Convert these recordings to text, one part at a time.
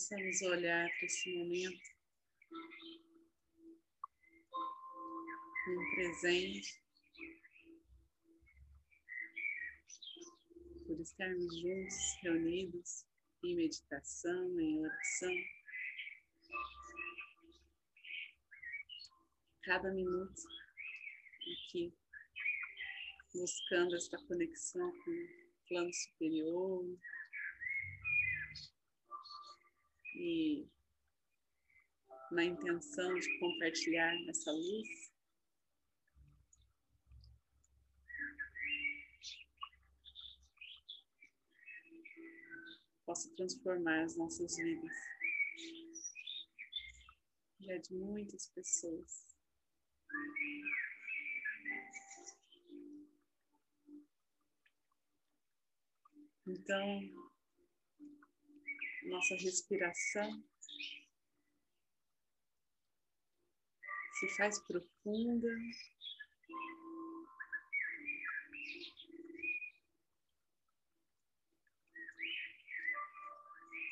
possamos olhar para esse momento no presente, por estarmos juntos, reunidos em meditação, em oração. Cada minuto aqui, buscando esta conexão com o plano superior, e na intenção de compartilhar essa luz, possa transformar as nossas vidas e a de muitas pessoas. Então, nossa respiração se faz profunda.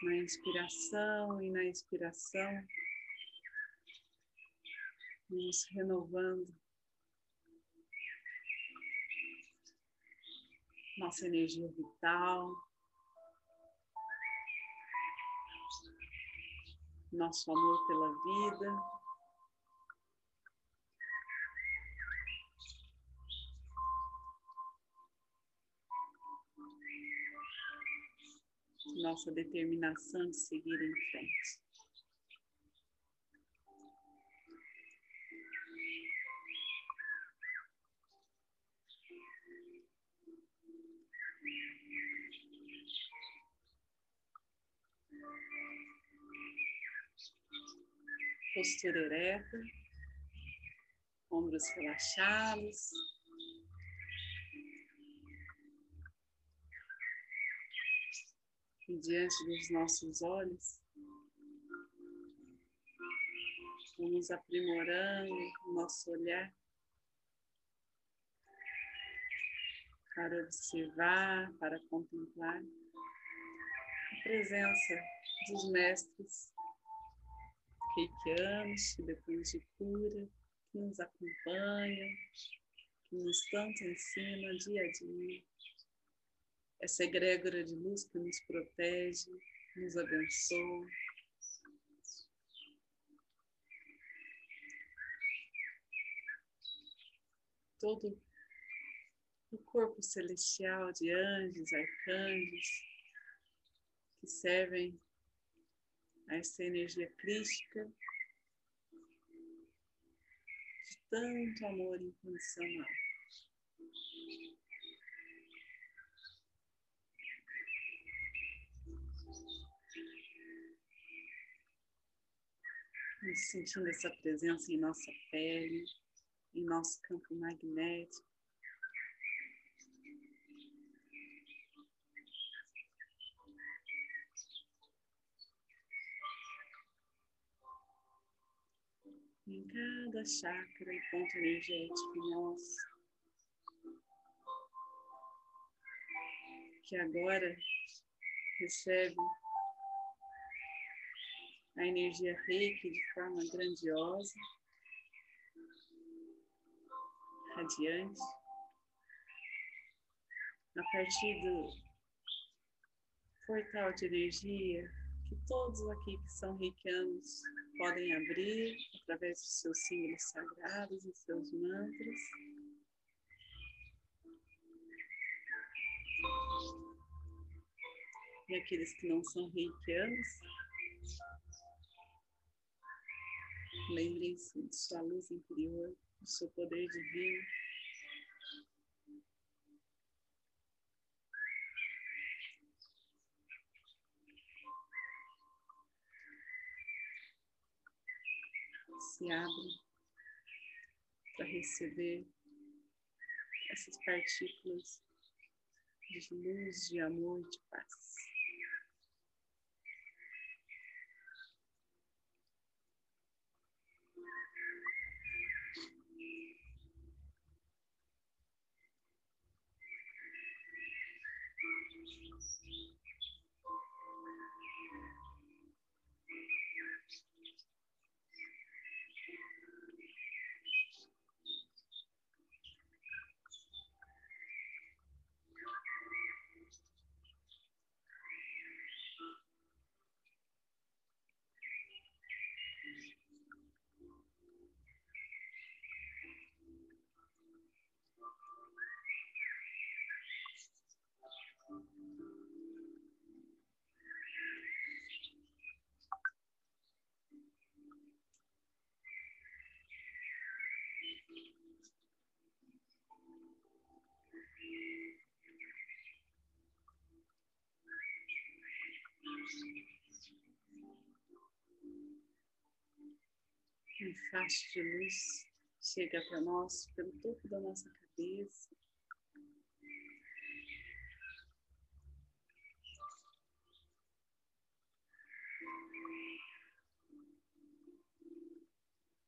Na inspiração e na expiração, nos renovando nossa energia vital. Nosso amor pela vida. Nossa determinação de seguir em frente. Postura ereta, ombros relaxados. E diante dos nossos olhos, vamos aprimorando o nosso olhar para observar, para contemplar a presença dos mestres reikianos, depois de cura, que nos acompanham, que nos tanto ensina dia a dia. Essa egrégora de luz que nos protege, nos abençoa. Todo o corpo celestial de anjos, arcanjos, que servem essa energia crística de tanto amor incondicional. Sentindo essa presença em nossa pele, em nosso campo magnético. Em cada chakra e ponto energético nosso. Que agora recebe a energia reiki de forma grandiosa, radiante, a partir do portal de energia que todos aqui que são reikianos podem abrir através dos seus símbolos sagrados e seus mantras. E aqueles que não são reikianos, lembrem-se de sua luz interior, do seu poder divino. Se abre para receber essas partículas de luz, de amor, de paz. Um faixa de luz chega para nós pelo topo da nossa cabeça.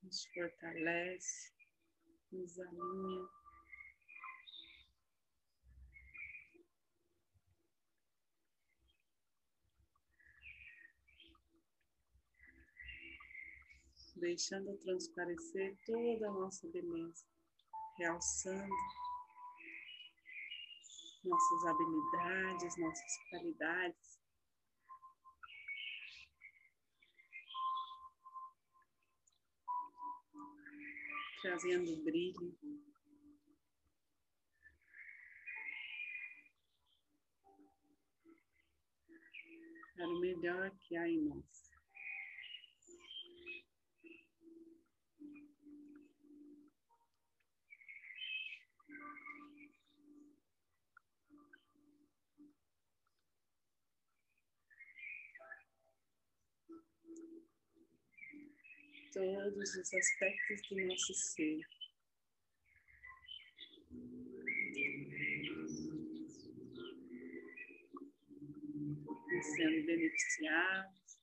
Nos fortalece, nos alinha. Deixando transparecer toda a nossa beleza, realçando nossas habilidades, nossas qualidades. Trazendo brilho. Para o melhor que há em nós. Todos os aspectos do nosso ser. Sendo beneficiados,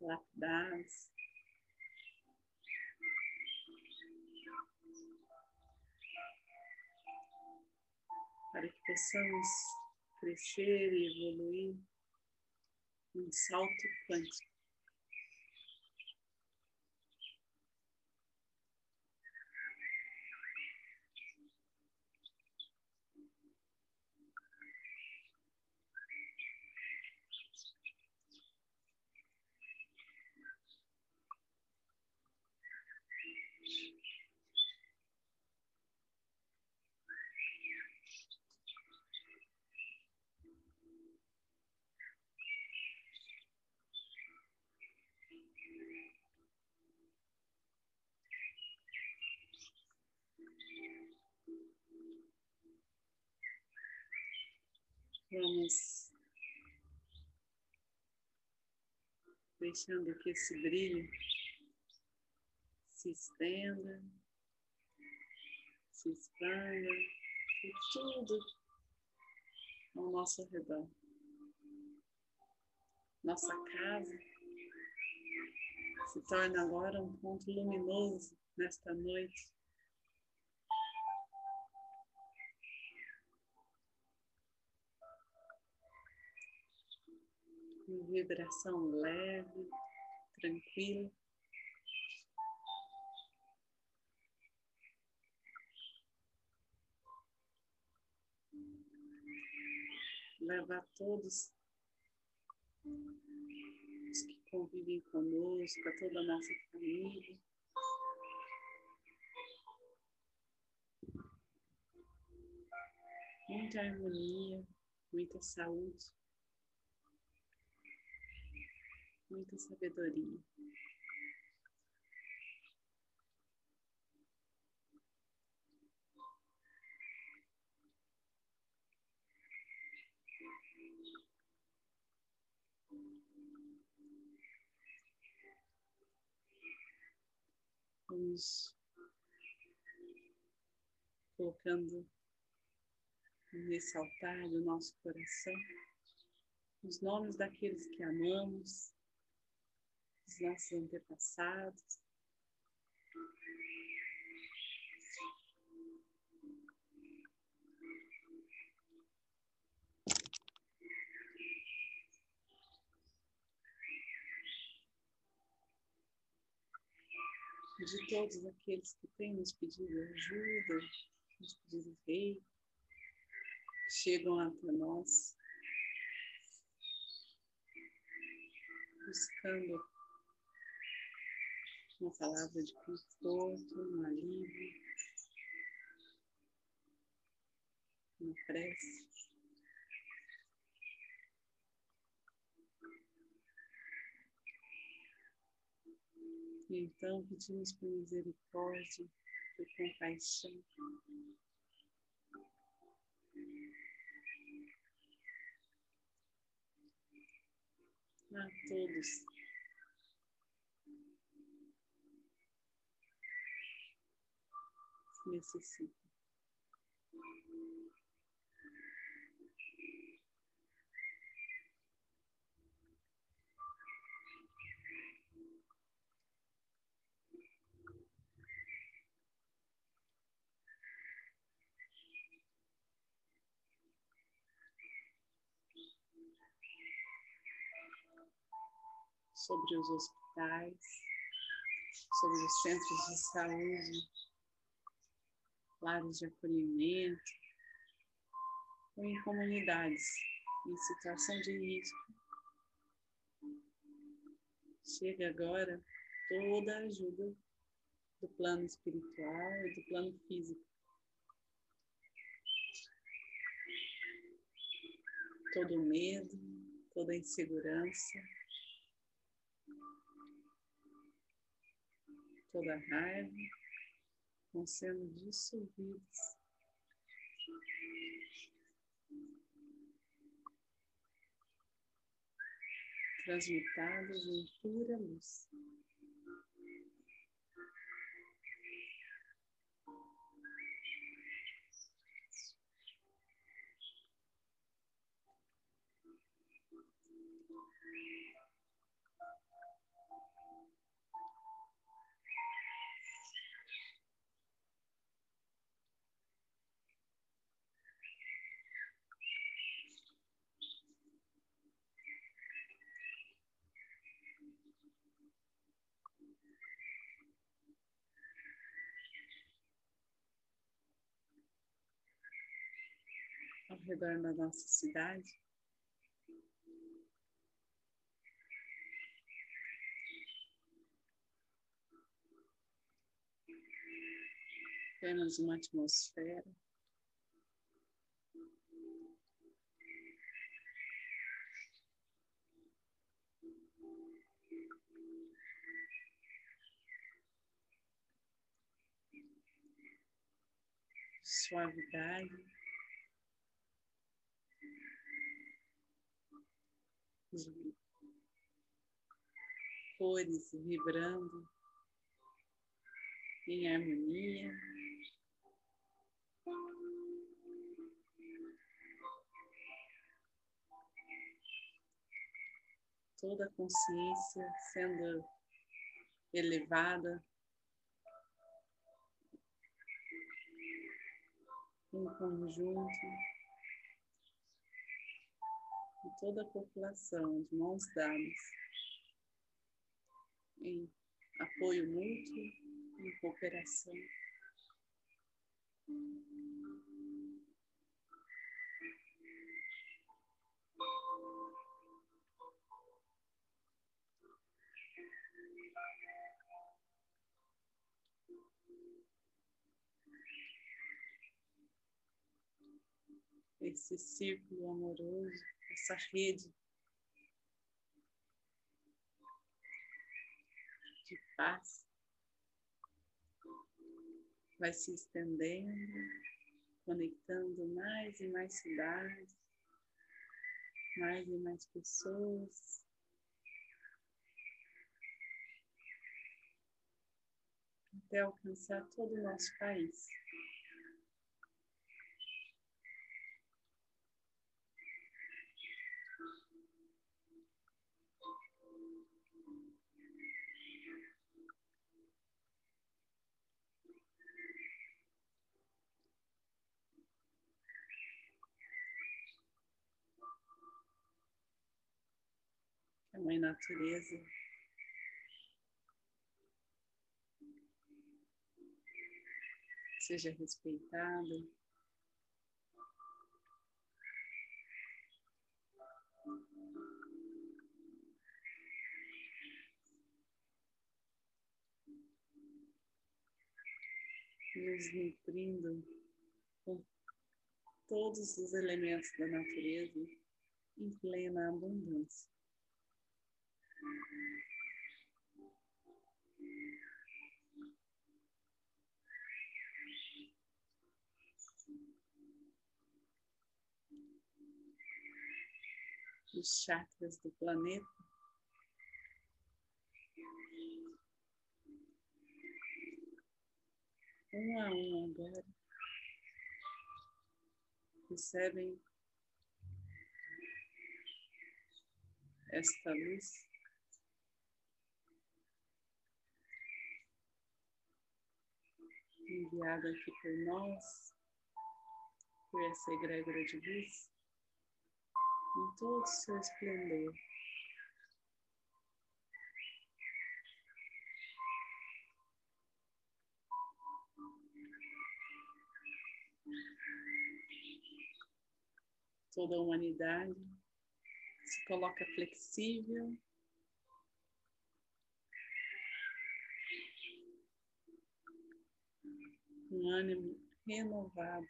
lapidados. Para que possamos crescer e evoluir num salto quântico. Vamos deixando que esse brilho se estenda, se expanda por tudo ao nosso redor. Nossa casa se torna agora um ponto luminoso nesta noite vibração leve, tranquila. Leva a todos os que convivem conosco, a toda a nossa família. Muita harmonia, muita saúde. Muita sabedoria. Vamos colocando nesse altar do nosso coração os nomes daqueles que amamos, dos nossos antepassados. De todos aqueles que têm nos pedido ajuda, nos pedido rei, chegam até nós buscando uma palavra de conforto, um alívio, uma prece. E então pedimos por misericórdia, por compaixão. A todos necessita. sobre os hospitais, sobre os centros de saúde, lares de acolhimento, ou em comunidades em situação de risco. Chega agora toda a ajuda do plano espiritual e do plano físico. Todo medo, toda insegurança, toda raiva vão sendo dissolvidos. Transmutados em pura luz. Redor da nossa cidade. Temos uma atmosfera. Suavidade. Cores vibrando em harmonia. Toda a consciência sendo elevada em conjunto toda a população, de mãos dadas em apoio mútuo, em cooperação. Esse círculo amoroso, essa rede de paz vai se estendendo, conectando mais e mais cidades, mais e mais pessoas. Até alcançar todo o nosso país. Mãe Natureza. Seja respeitada. Nos nutrindo com todos os elementos da natureza em plena abundância. Os chakras do planeta um a um agora, recebem esta luz. Enviada aqui por nós, por essa egrégora de luz, em todo o seu esplendor. toda a humanidade, se coloca flexível. Um ânimo renovado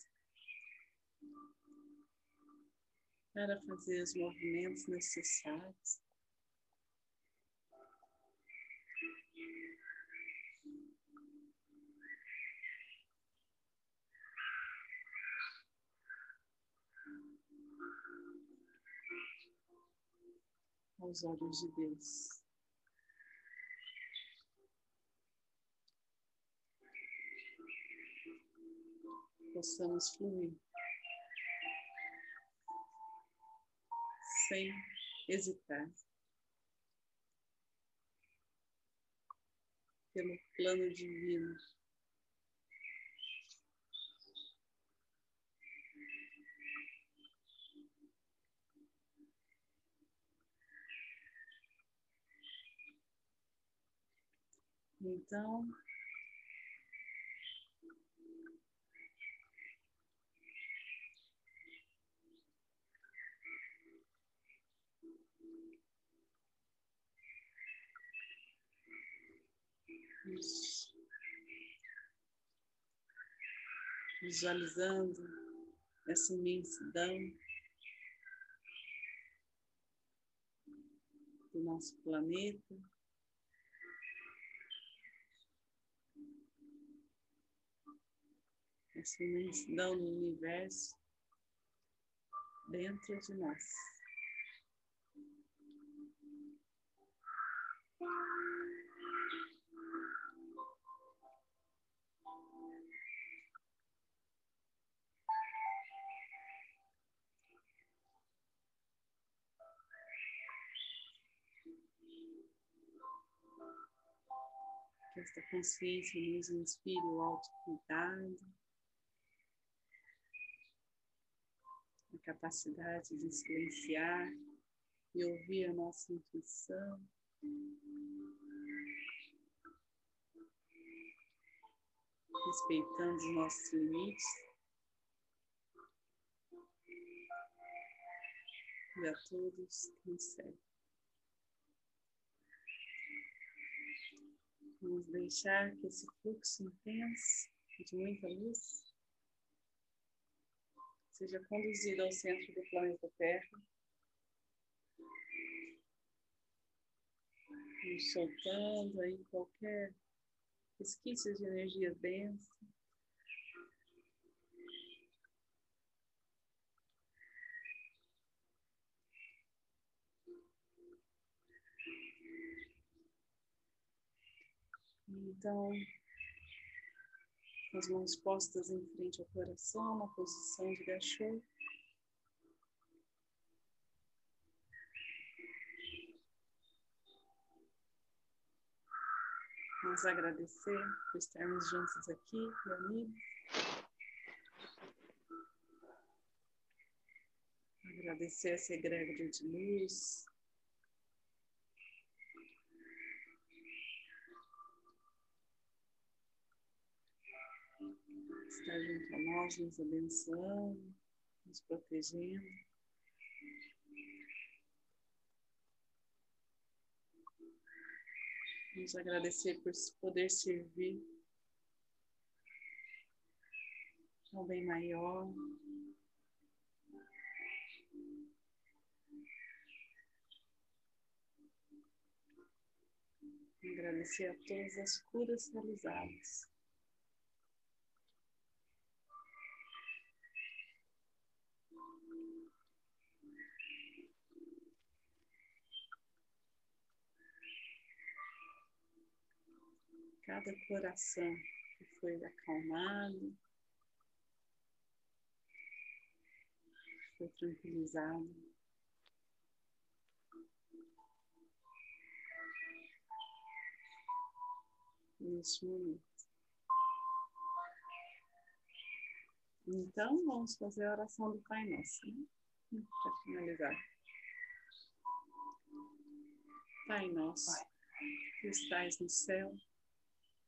para fazer os movimentos necessários. aos olhos de Deus. Possamos fluir sem hesitar pelo plano divino. Então, visualizando essa imensidão do nosso planeta. essa imensidão do universo dentro de nós. Esta consciência nos inspire o autocuidado. capacidade de silenciar e ouvir a nossa intuição. Respeitando os nossos limites. E a todos que seguem. Vamos deixar que esse fluxo intenso de muita luz seja conduzido ao centro do planeta Terra. E soltando aí qualquer resquício de energia densa. Então, as mãos postas em frente ao coração, na posição de gachô. Vamos agradecer por estarmos juntos aqui, amigo. Agradecer essa egrégora de luz, está junto a nós, nos abençoando, nos protegendo. Vamos agradecer por poder servir ao bem maior. Agradecer a todas as curas realizadas. Cada coração que foi acalmado, foi tranquilizado. Neste momento. Então, vamos fazer a oração do Pai Nosso, né? para finalizar. Pai Nosso, que estais no céu,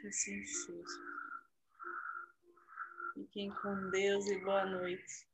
que seja. Fiquem com Deus e boa noite.